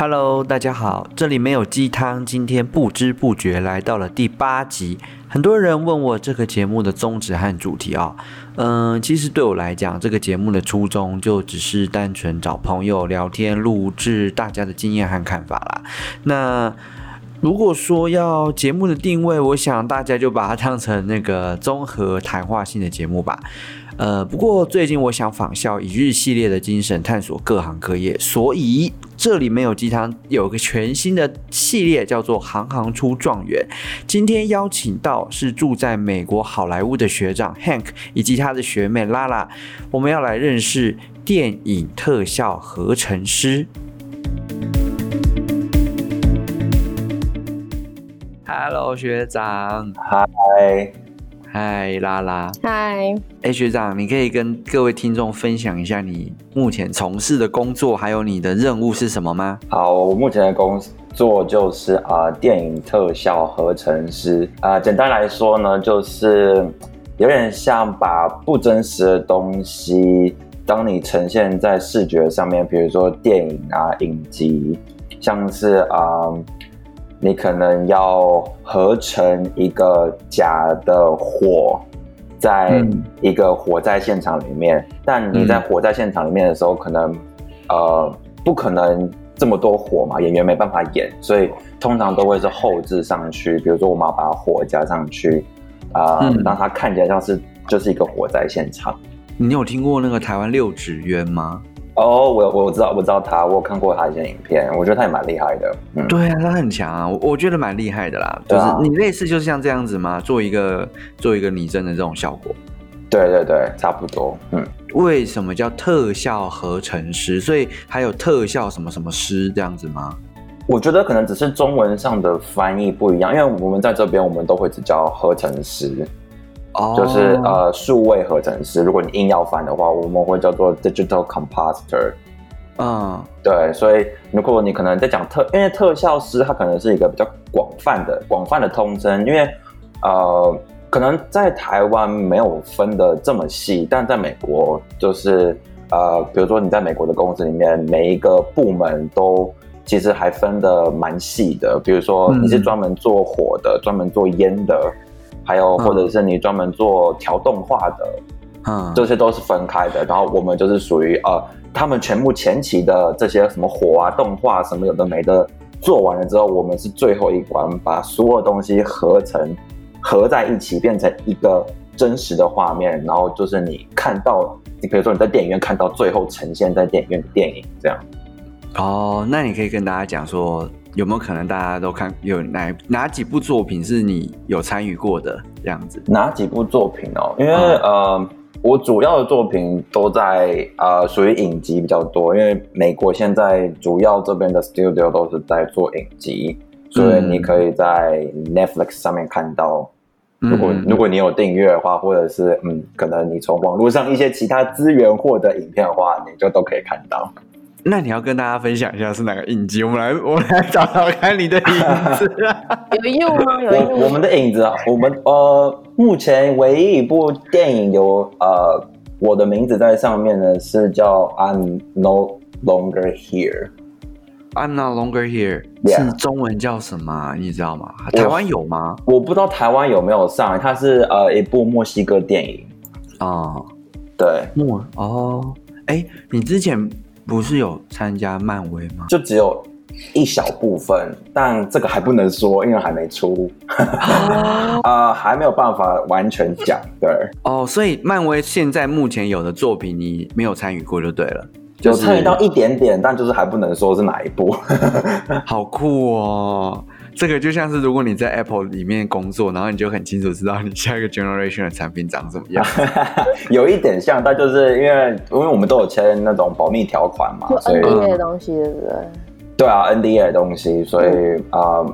Hello，大家好，这里没有鸡汤。今天不知不觉来到了第八集，很多人问我这个节目的宗旨和主题啊、嗯、其实对我来讲，这个节目的初衷就只是单纯找朋友聊天，录制大家的经验和看法啦。那如果说要节目的定位，我想大家就把它当成那个综合谈话性的节目吧。呃，不过最近我想仿效一日系列的精神，探索各行各业，所以这里没有鸡汤，有个全新的系列叫做“行行出状元”。今天邀请到是住在美国好莱坞的学长 Hank 以及他的学妹 Lala，我们要来认识电影特效合成师。Hello，学长。Hi。嗨，拉拉。嗨，哎，学长，你可以跟各位听众分享一下你目前从事的工作，还有你的任务是什么吗？好，我目前的工作就是啊、呃，电影特效合成师啊、呃。简单来说呢，就是有点像把不真实的东西，当你呈现在视觉上面，比如说电影啊、影集，像是啊。呃你可能要合成一个假的火，在一个火灾现场里面，嗯、但你在火灾现场里面的时候，可能呃不可能这么多火嘛，演员没办法演，所以通常都会是后置上去，比如说我们要把火加上去，啊、呃，嗯、让它看起来像是就是一个火灾现场。你有听过那个台湾六指渊吗？哦，oh, 我我知道，我知道他，我有看过他一些影片，我觉得他也蛮厉害的。嗯，对啊，他很强啊，我我觉得蛮厉害的啦。就是你类似就是像这样子吗？做一个做一个拟真的这种效果。对对对，差不多。嗯，为什么叫特效合成师？所以还有特效什么什么师这样子吗？我觉得可能只是中文上的翻译不一样，因为我们在这边我们都会只叫合成师。就是呃，数位合成师。如果你硬要翻的话，我们会叫做 digital compositor。嗯，对。所以如果你可能在讲特，因为特效师它可能是一个比较广泛的、广泛的通称。因为呃，可能在台湾没有分的这么细，但在美国就是呃，比如说你在美国的公司里面，每一个部门都其实还分的蛮细的。比如说你是专门做火的，专门做烟的。还有，或者是你专门做调动画的，嗯，这些都是分开的。然后我们就是属于呃，他们全部前期的这些什么火啊、动画什么有的没的做完了之后，我们是最后一关，把所有东西合成合在一起，变成一个真实的画面。然后就是你看到，你比如说你在电影院看到最后呈现在电影院的电影这样。哦，那你可以跟大家讲说。有没有可能大家都看有哪哪几部作品是你有参与过的这样子？哪几部作品哦？因为、嗯、呃，我主要的作品都在呃属于影集比较多，因为美国现在主要这边的 studio 都是在做影集，所以你可以在 Netflix 上面看到。嗯、如果如果你有订阅的话，或者是嗯，可能你从网络上一些其他资源获得影片的话，你就都可以看到。那你要跟大家分享一下是哪个影集？我们来，我们来找找看你的影子。有用吗？有用。我们的影子啊，我们呃，目前唯一一部电影有呃我的名字在上面的是叫《I'm No Longer Here》。I'm No Longer Here Yeah. 是中文叫什么？你知道吗？台湾有吗？我，我不知道台湾有没有上。它是呃一部墨西哥电影啊。Uh, 对，墨哦，哎，你之前。不是有参加漫威吗？就只有一小部分，但这个还不能说，因为还没出，啊、呃，还没有办法完全讲。对，哦，所以漫威现在目前有的作品你没有参与过就对了，就参与到一点点，但就是还不能说是哪一部。好酷哦！这个就像是如果你在 Apple 里面工作，然后你就很清楚知道你下一个 generation 的产品长什么样。有一点像，但就是因为因为我们都有签那种保密条款嘛，所以 NDA 的东西对不对？对啊，NDA 的东西，所以啊。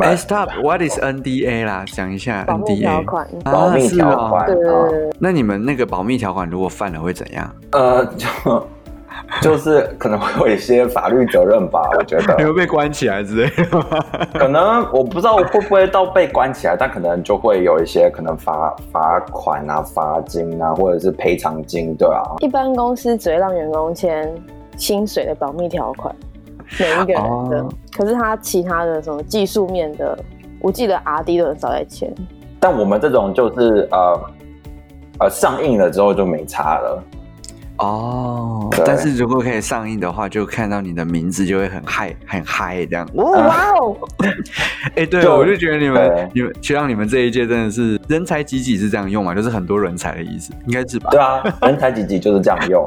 哎，Stop，What is NDA 啦？讲一下 NDA。保密条款。保密条款。对。那你们那个保密条款如果犯了会怎样？呃，就。就是可能会有一些法律责任吧，我觉得。你会被关起来之类的。可能我不知道会不会到被关起来，但可能就会有一些可能罚罚款啊、罚金啊，或者是赔偿金，对啊。一般公司只会让员工签薪水的保密条款。每一个人的。Oh. 可是他其他的什么技术面的，我记得 RD 都很少在签。但我们这种就是呃呃上映了之后就没差了。哦，但是如果可以上映的话，就看到你的名字就会很嗨 很嗨这样。哇哦！哎，对，我就觉得你们你们学长你们这一届真的是人才济济是这样用嘛？就是很多人才的意思，应该是吧？对啊，人才济济就是这样用。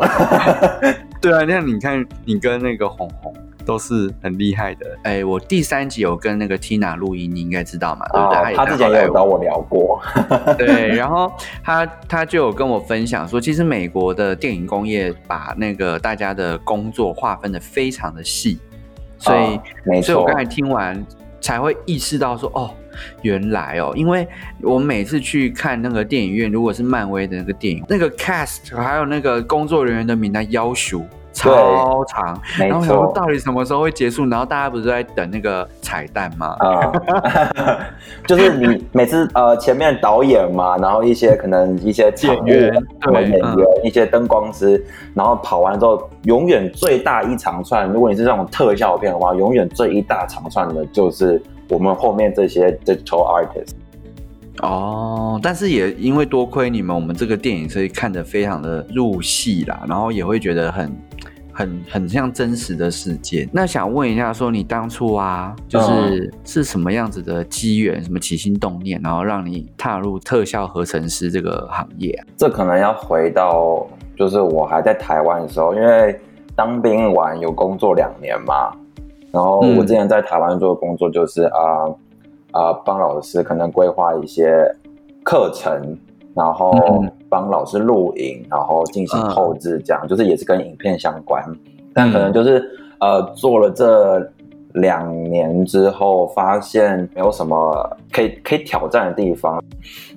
对啊，那你看你跟那个红红。都是很厉害的。哎、欸，我第三集有跟那个 Tina 录音，你应该知道嘛？哦、对不对？他之前也有找我聊过。对，然后他他就有跟我分享说，其实美国的电影工业把那个大家的工作划分的非常的细，所以，哦、没错。所以我刚才听完才会意识到说，哦，原来哦，因为我每次去看那个电影院，如果是漫威的那个电影，那个 cast 还有那个工作人员的名单要求。超长，然后想说到底什么时候会结束？然后大家不是在等那个彩蛋吗？啊、嗯，就是你每次呃前面导演嘛，然后一些可能一些演员、什么演员、嗯、一些灯光师，然后跑完之后，永远最大一长串。如果你是这种特效片的话，永远最一大长串的就是我们后面这些 digital artist。哦，但是也因为多亏你们，我们这个电影所以看得非常的入戏啦，然后也会觉得很。很很像真实的世界。那想问一下，说你当初啊，就是是什么样子的机缘，什么起心动念，然后让你踏入特效合成师这个行业啊？这可能要回到，就是我还在台湾的时候，因为当兵完有工作两年嘛，然后我之前在台湾做的工作就是啊啊帮老师可能规划一些课程。然后帮老师录影，然后进行后置，这样、嗯、就是也是跟影片相关，但可能就是呃做了这两年之后，发现没有什么可以可以挑战的地方，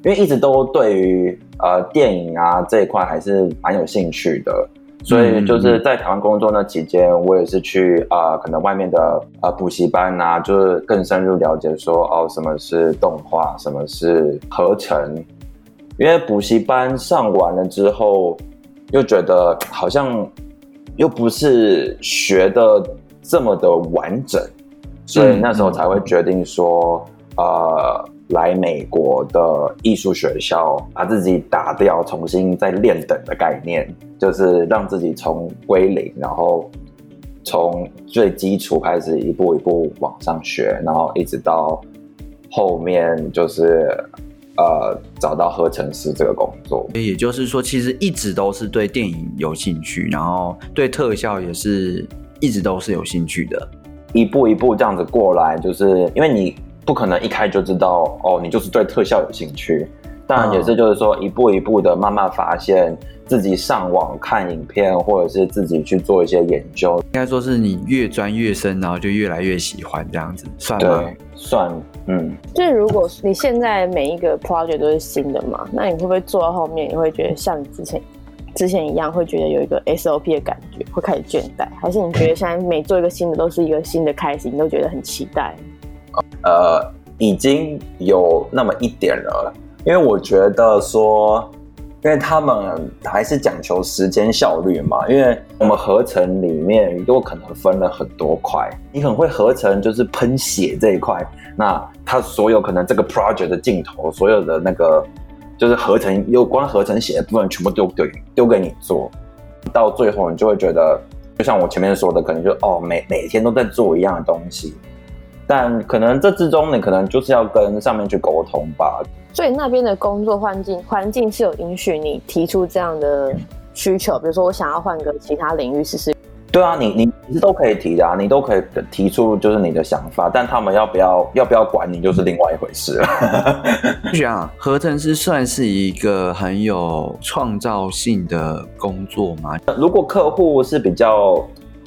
因为一直都对于呃电影啊这一块还是蛮有兴趣的，所以就是在台湾工作那期间，我也是去啊、呃、可能外面的呃补习班啊，就是更深入了解说哦什么是动画，什么是合成。因为补习班上完了之后，又觉得好像又不是学的这么的完整，所以那时候才会决定说，呃，来美国的艺术学校，把自己打掉，重新再练等的概念，就是让自己从归零，然后从最基础开始一步一步往上学，然后一直到后面就是。呃，找到合成师这个工作，也就是说，其实一直都是对电影有兴趣，然后对特效也是一直都是有兴趣的，一步一步这样子过来，就是因为你不可能一开就知道哦，你就是对特效有兴趣，当然也是就是说一步一步的慢慢发现。自己上网看影片，或者是自己去做一些研究，应该说是你越钻越深，然后就越来越喜欢这样子，算吗？对，算，嗯。就是如果你现在每一个 project 都是新的嘛，那你会不会做到后面，你会觉得像你之前之前一样，会觉得有一个 SOP 的感觉，会开始倦怠？还是你觉得现在每做一个新的都是一个新的开始，你都觉得很期待？呃，已经有那么一点了，因为我觉得说。因为他们还是讲求时间效率嘛，因为我们合成里面都可能分了很多块，你很会合成，就是喷血这一块，那他所有可能这个 project 的镜头，所有的那个就是合成有关合成血的部分，全部丢丢丢给你做，到最后你就会觉得，就像我前面说的，可能就哦每每天都在做一样的东西，但可能这之中你可能就是要跟上面去沟通吧。所以那边的工作环境环境是有允许你提出这样的需求，比如说我想要换个其他领域试试。对啊，你你其实都可以提的啊，你都可以提出就是你的想法，但他们要不要要不要管你就是另外一回事了。这样，合成师算是一个很有创造性的工作吗？如果客户是比较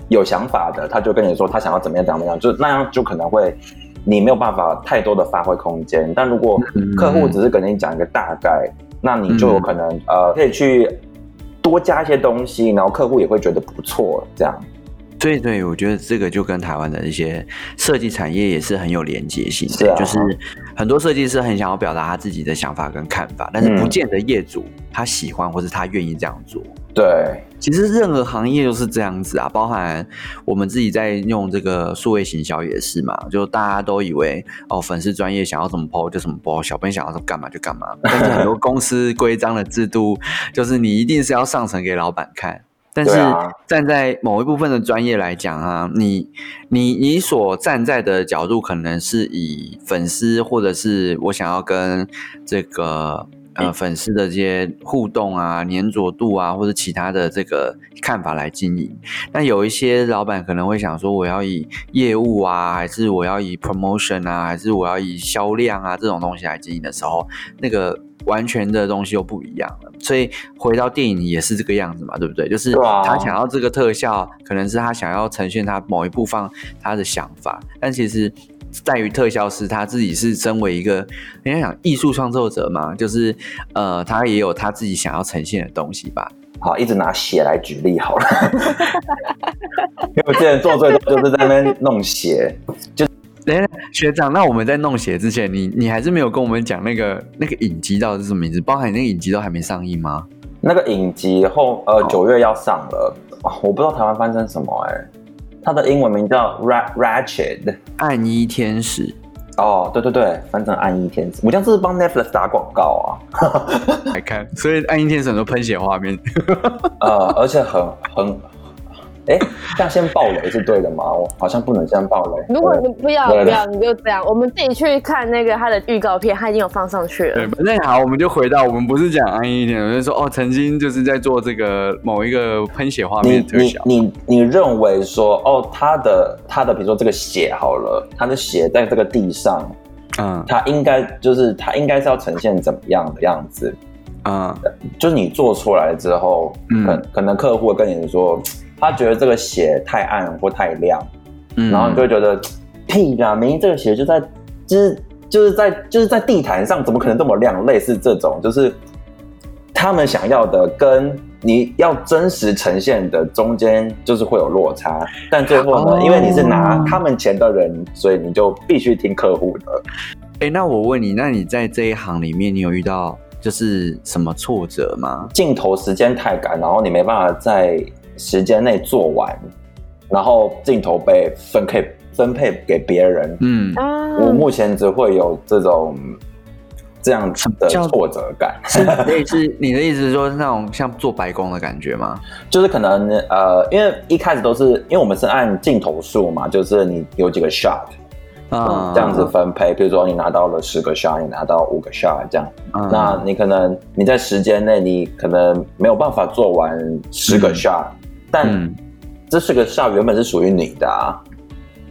有想法的，他就跟你说他想要怎么样怎么样，就那样就可能会。你没有办法太多的发挥空间，但如果客户只是跟你讲一个大概，嗯、那你就有可能、嗯、呃可以去多加一些东西，然后客户也会觉得不错，这样。对对，我觉得这个就跟台湾的一些设计产业也是很有连接性的，是啊、就是很多设计师很想要表达他自己的想法跟看法，但是不见得业主他喜欢或是他愿意这样做。对，其实任何行业都是这样子啊，包含我们自己在用这个数位行销也是嘛，就大家都以为哦，粉丝专业想要怎么 po 就怎么 po，小编想要干嘛就干嘛，但是很多公司规章的制度 就是你一定是要上层给老板看。但是站在某一部分的专业来讲啊，你你你所站在的角度，可能是以粉丝或者是我想要跟这个呃粉丝的这些互动啊、粘着度啊，或者其他的这个看法来经营。那有一些老板可能会想说，我要以业务啊，还是我要以 promotion 啊，还是我要以销量啊这种东西来经营的时候，那个。完全的东西又不一样了，所以回到电影也是这个样子嘛，对不对？就是他想要这个特效，可能是他想要呈现他某一部分他的想法，但其实在于特效师他自己是身为一个人家讲艺术创作者嘛，就是呃，他也有他自己想要呈现的东西吧。好，一直拿血来举例好了，因为我之前做最多就是在那边弄血，就。等学长，那我们在弄血之前，你你还是没有跟我们讲那个那个影集到底是什么名字？包含那个影集都还没上映吗？那个影集后呃九月要上了，哦，我不知道台湾翻成什么哎、欸，它的英文名叫 Ratchet，暗衣天使。哦，对对对，翻成暗衣天使。我这样是帮 Netflix 打广告啊？来看，所以暗衣天使很多喷血画面，呃，而且很很。哎，这样先爆雷是对的吗？我好像不能这样爆雷。如果你不要不要，你就这样，我们自己去看那个他的预告片，他已经有放上去了。对，那好，我们就回到我们不是讲安逸一点，我就说哦，曾经就是在做这个某一个喷血画面特效。你你你，你认为说哦，他的他的比如说这个血好了，他的血在这个地上，嗯，他应该就是他应该是要呈现怎么样的样子？嗯，就是你做出来之后，嗯，可可能客户跟你说。他觉得这个鞋太暗或太亮，嗯，然后你就会觉得屁啦，明明这个鞋就在，就是就是在就是在地毯上，怎么可能这么亮？类似这种，就是他们想要的跟你要真实呈现的中间就是会有落差。但最后呢，哦，因为你是拿他们钱的人，所以你就必须听客户的。哎，那我问你，那你在这一行里面，你有遇到就是什么挫折吗？镜头时间太赶，然后你没办法在。时间内做完，然后镜头被分配分配给别人。嗯，我目前只会有这种这样子的挫折感。是类似你的意思是说，是那种像做白工的感觉吗？就是可能呃，因为一开始都是因为我们是按镜头数嘛，就是你有几个 shot，嗯，这样子分配。比如说你拿到了十个 shot，你拿到五个 shot 这样，嗯，那你可能你在时间内你可能没有办法做完十个 shot。嗯但这是个 shot 原本是属于你的啊，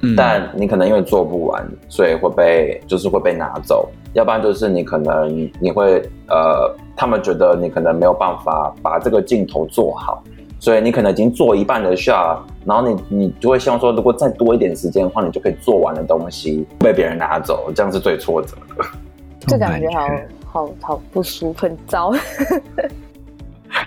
嗯，但你可能因为做不完，所以会被就是会被拿走，要不然就是你可能你会呃，他们觉得你可能没有办法把这个镜头做好，所以你可能已经做一半的 shot，然后你你就会希望说，如果再多一点时间的话，你就可以做完的东西被别人拿走，这样是最挫折的。这感觉好好好不舒服，很糟。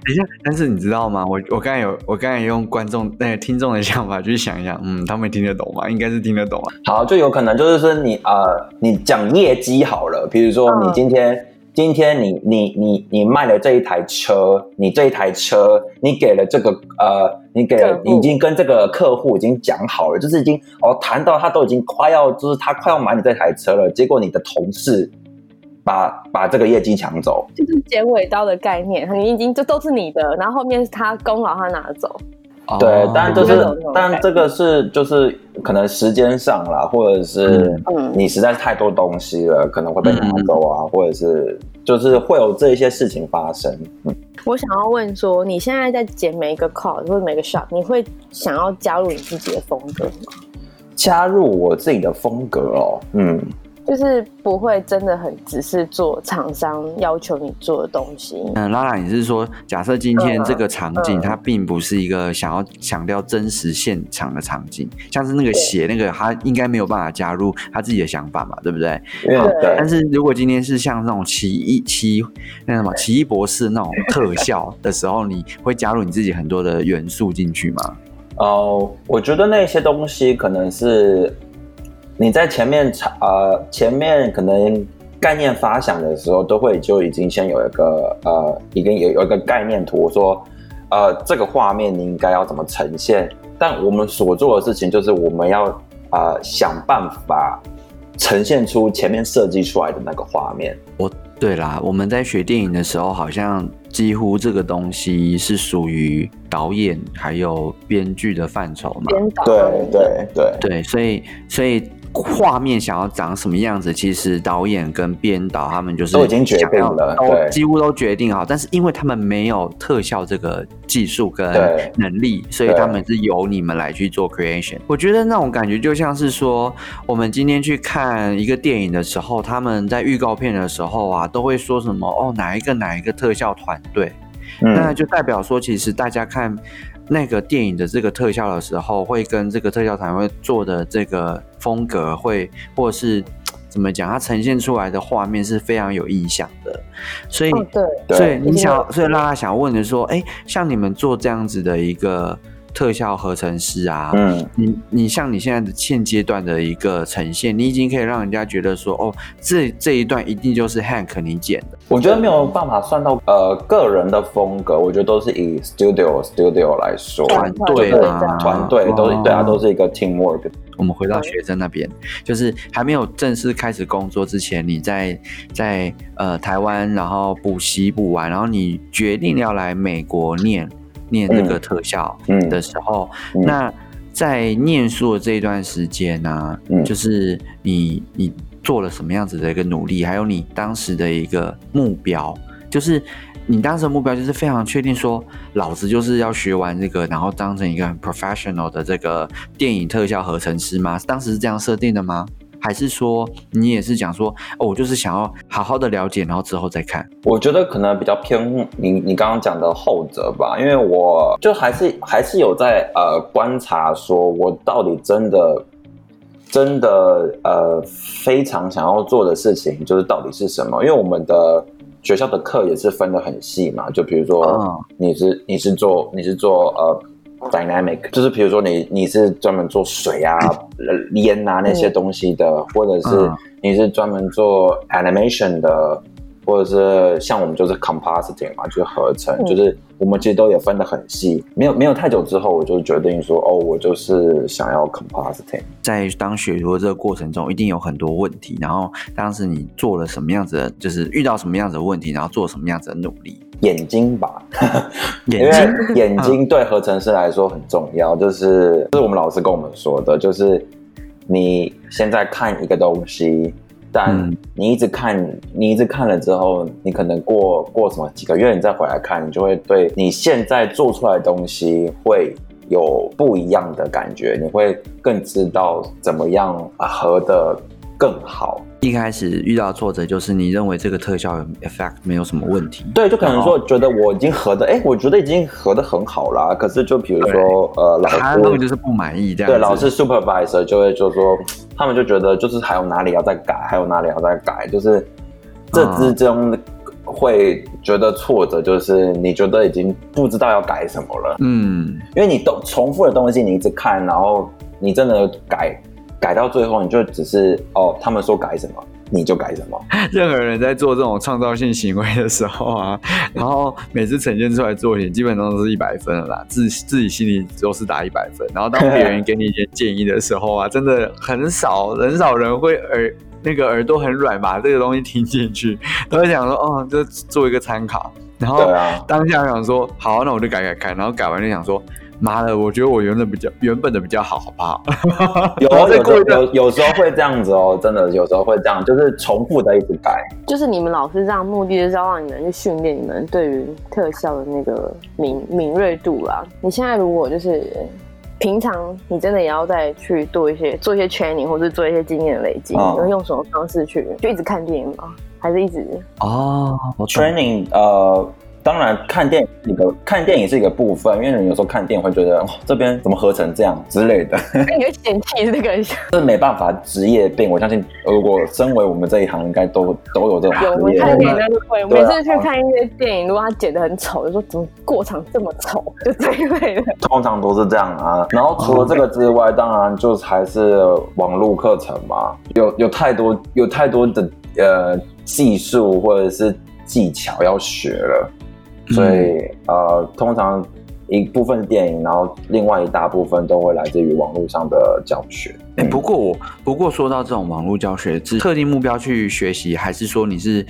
等一下，但是你知道吗？我我刚才有，我刚才用观众那个听众的想法去想一想，嗯，他们听得懂吗？应该是听得懂啊。好，就有可能就是说你呃，你讲业绩好了，比如说你今天、嗯、今天你你你你卖了这一台车，你这一台车你给了这个呃，你给了已经跟这个客户已经讲好了，就是已经哦谈到他都已经快要就是他快要买你这台车了，结果你的同事。把把这个业绩抢走，就是剪尾刀的概念，你已经这都是你的，然后后面是他功劳他拿走。对，但就是但这个是就是可能时间上啦，或者是你实在是太多东西了，可能会被拿走啊，嗯、或者是就是会有这一些事情发生。嗯，我想要问说，你现在在剪每一个 call 或者每个 shot，你会想要加入你自己的风格吗？加入我自己的风格哦，嗯。就是不会真的很只是做厂商要求你做的东西。嗯，拉拉，你是说，假设今天这个场景它并不是一个想要强调真实现场的场景，像是那个写那个，他应该没有办法加入他自己的想法嘛，对不对？对。但是如果今天是像那种奇异奇那什么奇异博士那种特效的时候，你会加入你自己很多的元素进去吗？哦，我觉得那些东西可能是。你在前面呃，前面可能概念发想的时候，都会就已经先有一个呃，已经有有一个概念图说，呃，这个画面你应该要怎么呈现？但我们所做的事情就是我们要呃想办法呈现出前面设计出来的那个画面。我对啦，我们在学电影的时候，好像几乎这个东西是属于导演还有编剧的范畴嘛。编导。对对对对，所以所以。画面想要长什么样子，其实导演跟编导他们就是都已经决定了，都几乎都决定好。但是因为他们没有特效这个技术跟能力，所以他们是由你们来去做 creation。我觉得那种感觉就像是说，我们今天去看一个电影的时候，他们在预告片的时候啊，都会说什么哦，哪一个哪一个特效团队，嗯，那就代表说，其实大家看。那个电影的这个特效的时候，会跟这个特效团队做的这个风格会，或是怎么讲，它呈现出来的画面是非常有印象的。所以，哦、对，所以你想，所以拉拉想问的说，哎，像你们做这样子的一个。特效合成师啊，嗯，你你像你现在的现阶段的一个呈现，你已经可以让人家觉得说，哦，这这一段一定就是 Hank 你剪的。我觉得没有办法算到呃个人的风格，我觉得都是以 studio studio 来说，团队啊，团队都是对啊，都是一个 teamwork。我们回到学生那边，就是还没有正式开始工作之前，你在在呃台湾，然后补习补完，然后你决定要来美国念。念这个特效的时候，嗯。嗯、那在念书的这一段时间呢、啊，嗯、就是你你做了什么样子的一个努力，还有你当时的一个目标，就是你当时的目标就是非常确定说，老子就是要学完这个，然后当成一个很 professional 的这个电影特效合成师吗？当时是这样设定的吗？还是说你也是讲说，哦，我就是想要好好的了解，然后之后再看。我觉得可能比较偏你你刚刚讲的后者吧，因为我就还是还是有在呃观察，说我到底真的真的呃非常想要做的事情，就是到底是什么？因为我们的学校的课也是分得很细嘛，就比如说你是你是做你是做呃。Dynamic 就是比如说你你是专门做水啊、烟啊那些东西的，嗯、或者是你是专门做 animation 的，或者是像我们就是 compositing 嘛，就是合成，嗯、就是我们其实都也分得很细。没有没有太久之后，我就决定说，哦，我就是想要 compositing。在当学徒的这个过程中，一定有很多问题。然后当时你做了什么样子的，就是遇到什么样子的问题，然后做什么样子的努力。眼睛吧，眼睛，眼睛对合成师来说很重要，就是这是我们老师跟我们说的，就是你现在看一个东西，但你一直看，你一直看了之后，你可能过过什么几个月，你再回来看，你就会对你现在做出来的东西会有不一样的感觉，你会更知道怎么样合的更好。一开始遇到挫折，就是你认为这个特效 effect 没有什么问题，对，就可能说觉得我已经合的，哎后，我觉得已经合的很好啦。可是就比如说，呃，老就是不满意这样，对，老师 supervisor 就会就说，他们就觉得就是还有哪里要再改，还有哪里要再改，就是这之中会觉得挫折，就是你觉得已经不知道要改什么了，嗯，因为你都重复的东西你一直看，然后你真的改。改到最后，你就只是哦，他们说改什么，你就改什么。任何人在做这种创造性行为的时候啊，然后每次呈现出来作品，基本上都是一百分了啦，自自己心里都是打一百分。然后当别人给你一些建议的时候啊，真的很少很少人会耳那个耳朵很软，把这个东西听进去，都会想说哦，就做一个参考。然后当下想说好，那我就改改改，然后改完就想说。妈的，我觉得我原本比较原本的比较好，好不好？有有有有时候会这样子哦，真的有时候会这样，就是重复的一直改。就是你们老师这样目的就是要让你们去训练你们对于特效的那个敏敏锐度啦。你现在如果就是平常你真的也要再去做一些做一些 training 或者做一些经验的累积，你会用什么方式去？就一直看电影吗？还是一直哦，training 呃。当然，看电影一个看电影是一个部分，因为人有时候看电影会觉得，哦，这边怎么合成这样之类的。你会嫌弃这个？这没办法，职业病。我相信，如果身为我们这一行，应该都都有这种。有，我们看电影都会，每次去看一些电影，如果他剪得很丑，就说怎么过场这么丑，就这一类的。通常都是这样啊。然后除了这个之外，当然就还是网络课程嘛，有有太多有太多的呃技术或者是技巧要学了。所以，呃，通常一部分电影，然后另外一大部分都会来自于网络上的教学。哎、欸，不过我不过说到这种网络教学，是特定目标去学习，还是说你是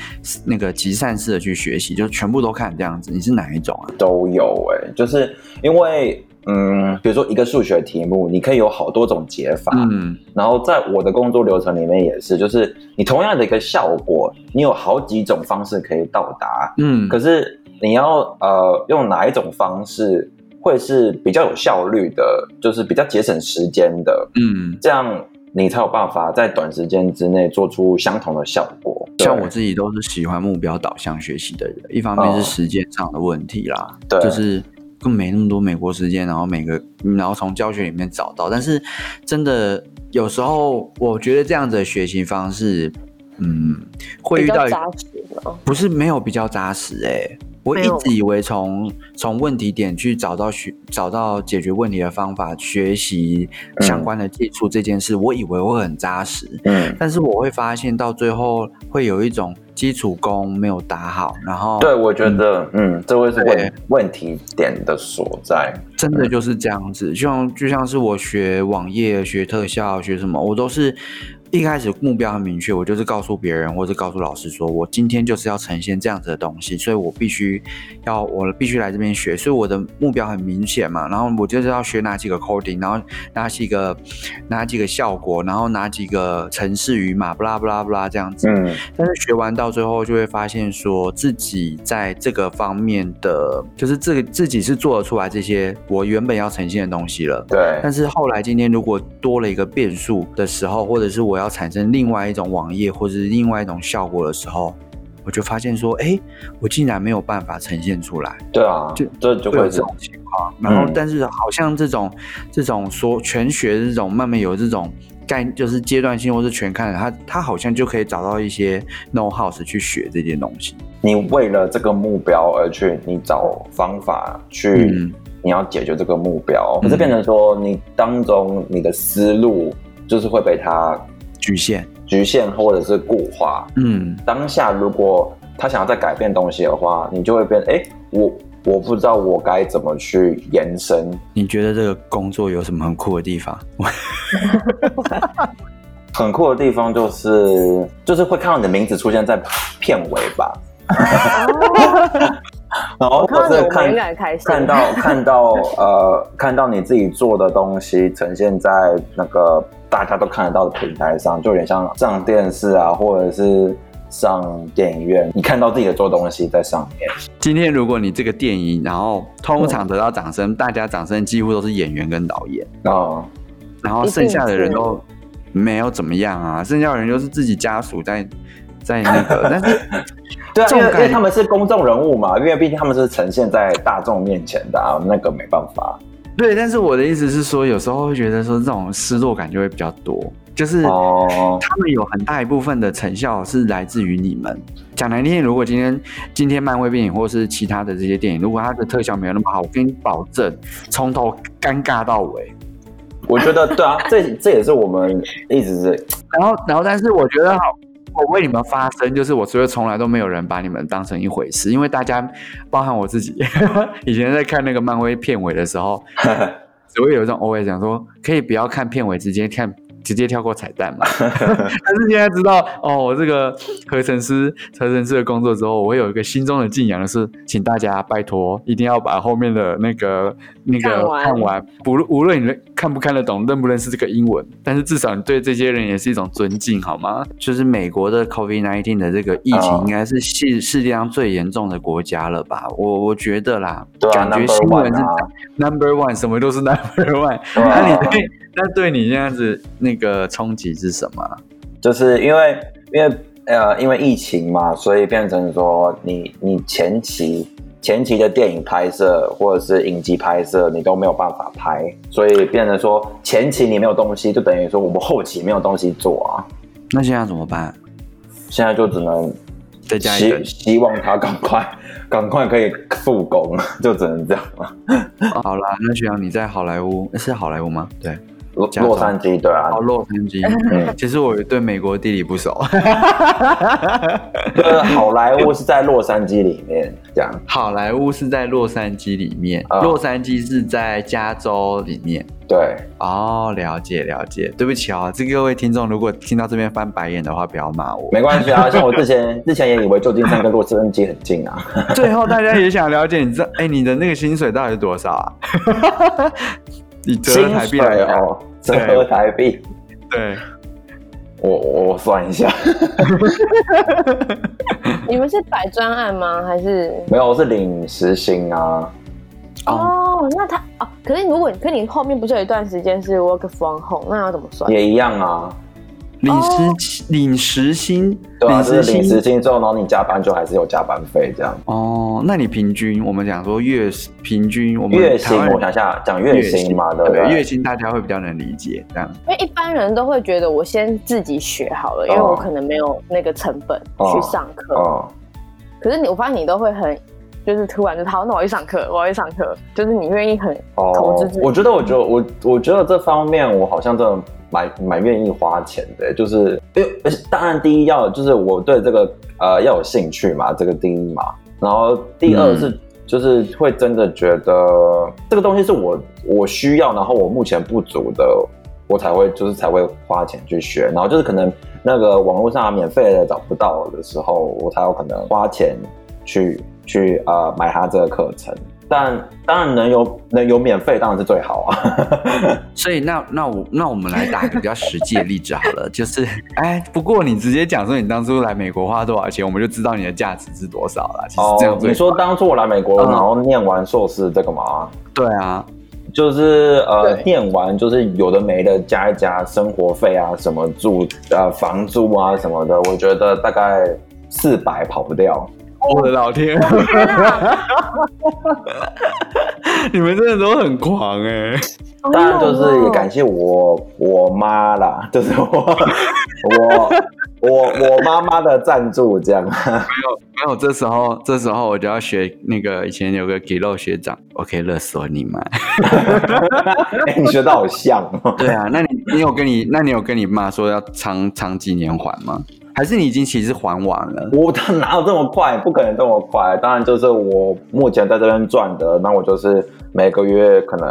那个集散式的去学习，就全部都看这样子？你是哪一种啊？都有哎、欸，就是因为嗯，比如说一个数学题目，你可以有好多种解法，嗯，然后在我的工作流程里面也是，就是你同样的一个效果，你有好几种方式可以到达，嗯，可是。你要呃用哪一种方式会是比较有效率的，就是比较节省时间的，嗯，这样你才有办法在短时间之内做出相同的效果。像我自己都是喜欢目标导向学习的人，一方面是时间上的问题啦，哦、对，就是更没那么多美国时间，然后每个然后从教学里面找到，但是真的有时候我觉得这样子的学习方式，嗯，会遇到扎实？不是没有比较扎实哎、欸。我一直以为从从问题点去找到学找到解决问题的方法，学习相关的技术这件事，嗯、我以为会很扎实。嗯，但是我会发现到最后会有一种基础功没有打好，然后对，我觉得嗯，嗯，这会是问问题点的所在。真的就是这样子，就像就像是我学网页、学特效、学什么，我都是。一开始目标很明确，我就是告诉别人或者告诉老师说，我今天就是要呈现这样子的东西，所以我必须要我必须来这边学，所以我的目标很明显嘛。然后我就是要学哪几个 coding，然后哪几个哪几个效果，然后哪几个程式语码，不啦不啦不啦这样子。嗯。但是学完到最后就会发现，说自己在这个方面的，就是这个自己是做得出来这些我原本要呈现的东西了。对。但是后来今天如果多了一个变数的时候，或者是我要要产生另外一种网页或者是另外一种效果的时候，我就发现说，哎、欸，我竟然没有办法呈现出来。对啊，就这就会有这种情况。然后，但是好像这种、嗯、这种说全学的这种慢慢有这种概，就是阶段性或是全看的，他他好像就可以找到一些 know how 去学这件东西。你为了这个目标而去，你找方法去，嗯、你要解决这个目标，可是变成说你当中你的思路就是会被他。局限、局限或者是固化。嗯，当下如果他想要再改变东西的话，你就会变。哎、欸，我我不知道我该怎么去延伸。你觉得这个工作有什么很酷的地方？很酷的地方就是，就是会看到你的名字出现在片尾吧。然后或者看看到看到呃看到你自己做的东西呈现在那个大家都看得到的平台上，就有点像上电视啊，或者是上电影院，你看到自己的做东西在上面。今天如果你这个电影，然后通常得到掌声，嗯、大家掌声几乎都是演员跟导演哦，然后剩下的人都没有怎么样啊，剩下的人就是自己家属在 在那个，但是。对啊，因为因为他们是公众人物嘛，因为毕竟他们是呈现在大众面前的啊，那个没办法。对，但是我的意思是说，有时候会觉得说这种失落感就会比较多，就是他们有很大一部分的成效是来自于你们。讲难听点，如果今天今天漫威电影或是其他的这些电影，如果它的特效没有那么好，我跟你保证，从头尴尬到尾。我觉得对啊，这这也是我们一直是。然后，然后，但是我觉得好。我为你们发声，就是我觉得从来都没有人把你们当成一回事，因为大家，包含我自己，以前在看那个漫威片尾的时候，只会有一种 OS 讲说，可以不要看片尾，直接看。直接跳过彩蛋嘛？但是现在知道哦，我这个合成师、合成师的工作之后，我会有一个心中的敬仰的是，请大家拜托，一定要把后面的那个那个看完，不无论你看不看得懂、认不认识这个英文，但是至少你对这些人也是一种尊敬，好吗？就是美国的 COVID-19 的这个疫情，应该是世世界上最严重的国家了吧？我我觉得啦，感觉新闻是 number one，什么都是 number one。那你对那对你这样子那个冲击是什么？就是因为因为呃因为疫情嘛，所以变成说你你前期前期的电影拍摄或者是影集拍摄你都没有办法拍，所以变成说前期你没有东西，就等于说我们后期没有东西做啊。那现在怎么办？现在就只能再加一个，希望他赶快赶快可以复工，就只能这样了。好啦，那徐阳你在好莱坞是好莱坞吗？对。洛洛杉矶对啊，哦，洛杉矶。嗯，其实我对美国地理不熟。就 是好莱坞是在洛杉矶里面，这样。好莱坞是在洛杉矶里面，嗯、洛杉矶是在加州里面。对，哦，了解了解。对不起啊、哦，这各位听众，如果听到这边翻白眼的话，不要骂我。没关系啊，像我之前之前也以为旧金山跟洛杉矶很近啊。最后大家也想了解，你知道，哎，你的那个薪水到底是多少啊？你折台币来哦，折合台币。对，我我算一下。你们是摆专案吗？还是没有？我是领时薪啊。哦，那他哦，可是如果可你后面不是有一段时间是 work from home，那要怎么算？也一样啊，领时领时薪，对啊，就是领时薪之后，然后你加班就还是有加班费这样。哦，那你平均我们讲说月平均，我们月薪，我想一下讲月薪嘛，对不对？月薪大家会比较能理解这样，因为一般人都会觉得我先自己学好了，因为我可能没有那个成本去上课。哦，可是你我发现你都会很。就是突然就好，那我要去上课，我要去上课。就是你愿意很投资、哦。我觉得，我觉得，我我觉得这方面我好像真的蛮蛮愿意花钱的。就是，因为当然第一要就是我对这个呃要有兴趣嘛，这个第一嘛。然后第二是、嗯、就是会真的觉得这个东西是我我需要，然后我目前不足的，我才会就是才会花钱去学。然后就是可能那个网络上免费的找不到的时候，我才有可能花钱去。去呃买他这个课程，但当然能有能有免费当然是最好啊。所以那那我那我们来打一个比较实际的例子好了，就是哎，不过你直接讲说你当初来美国花多少钱，我们就知道你的价值是多少了。其实这样、哦，你说当初我来美国，然后念完硕士这个吗？对啊，就是呃念完就是有的没的加一加生活费啊，什么住呃房租啊什么的，我觉得大概四百跑不掉。我的老天！你们真的都很狂哎！当然就是也感谢我我妈啦，就是我我我我妈妈的赞助这样。没有没有，这时候这时候我就要学那个以前有个给肉学长我可以勒索你们。哎，你学的好像。对啊，那你你有跟你那你有跟你妈说要长长几年还吗？还是你已经其实还完了？我哪有这么快？不可能这么快。当然，就是我目前在这边赚的，那我就是每个月可能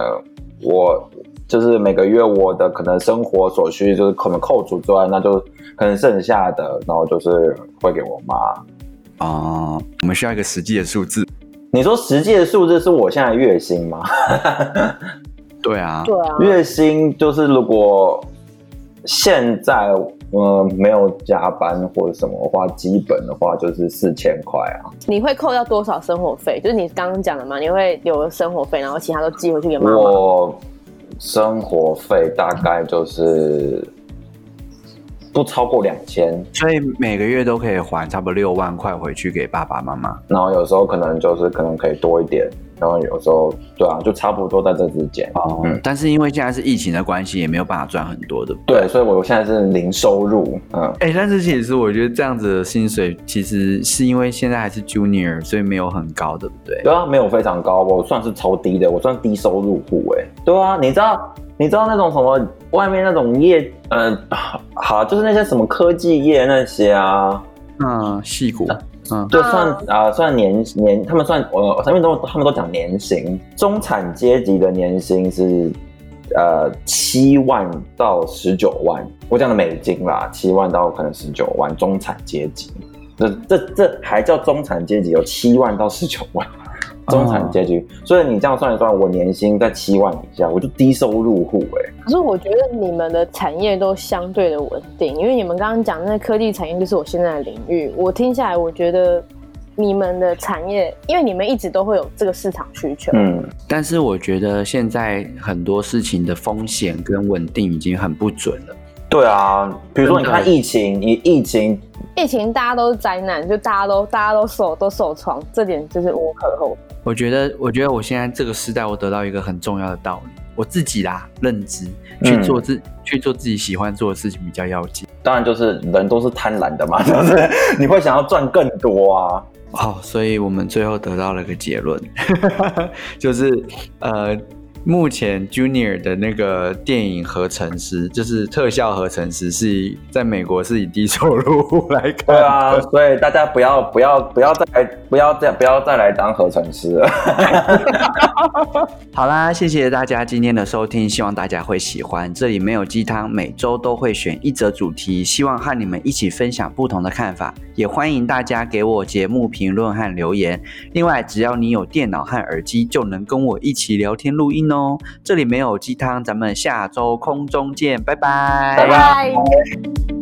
我就是每个月我的可能生活所需就是可能扣除之外，那就可能剩下的，然后就是会给我妈。啊、嗯，我们需要一个实际的数字。你说实际的数字是我现在月薪吗？对啊，对啊，月薪就是如果现在。呃，没有加班或者什么的话，基本的话就是四千块啊。你会扣掉多少生活费？就是你刚刚讲的嘛，你会留生活费，然后其他都寄回去给妈妈。我生活费大概就是不超过两千，所以每个月都可以还差不多六万块回去给爸爸妈妈。然后有时候可能就是可能可以多一点。然后有时候，对啊，就差不多在这之间。哦，嗯，但是因为现在是疫情的关系，也没有办法赚很多的。对，对，所以我现在是零收入。嗯，哎、欸，但是其实我觉得这样子的薪水，其实是因为现在还是 junior，所以没有很高，对不对？对啊，没有非常高，我算是超低的，我算低收入户。哎，对啊，你知道，你知道那种什么外面那种业，嗯、呃，好，就是那些什么科技业那些啊，嗯，矽谷。嗯，就算啊、呃，算年年，他们算我，上面都他们都讲年薪，中产阶级的年薪是呃七万到十九万，我讲的美金啦，七万到可能十九万，中产阶级，这这这还叫中产阶级？有七万到十九万。中产阶级，所以你这样算一算，我年薪在七万以下，我就低收入户哎。可是我觉得你们的产业都相对的稳定，因为你们刚刚讲那科技产业就是我现在的领域。我听下来，我觉得你们的产业，因为你们一直都会有这个市场需求。嗯，但是我觉得现在很多事情的风险跟稳定已经很不准了。对啊，比如说你看疫情，你疫情，疫情大家都是灾难，就大家都大家都受都受创，这点就是无可厚非。我觉得，我觉得我现在这个时代，我得到一个很重要的道理，我自己啦，认知去做自、嗯、去做自己喜欢做的事情比较要紧。当然，就是人都是贪婪的嘛，就是你会想要赚更多啊。好、哦，所以我们最后得到了一个结论，就是呃，目前 Junior 的那个电影合成师，就是特效合成师，是以在美国是以低收入来看。对啊，所以大家不要不要不要再来不要再不要再来当合成师了。好啦，谢谢大家今天的收听，希望大家会喜欢。这里没有鸡汤，每周都会选一则主题，希望和你们一起分享不同的看法，也欢迎大家给我节目评论和留言。另外，只要你有电脑和耳机，就能跟我一起聊天录音。哦，这里没有鸡汤，咱们下周空中见，拜拜，拜拜。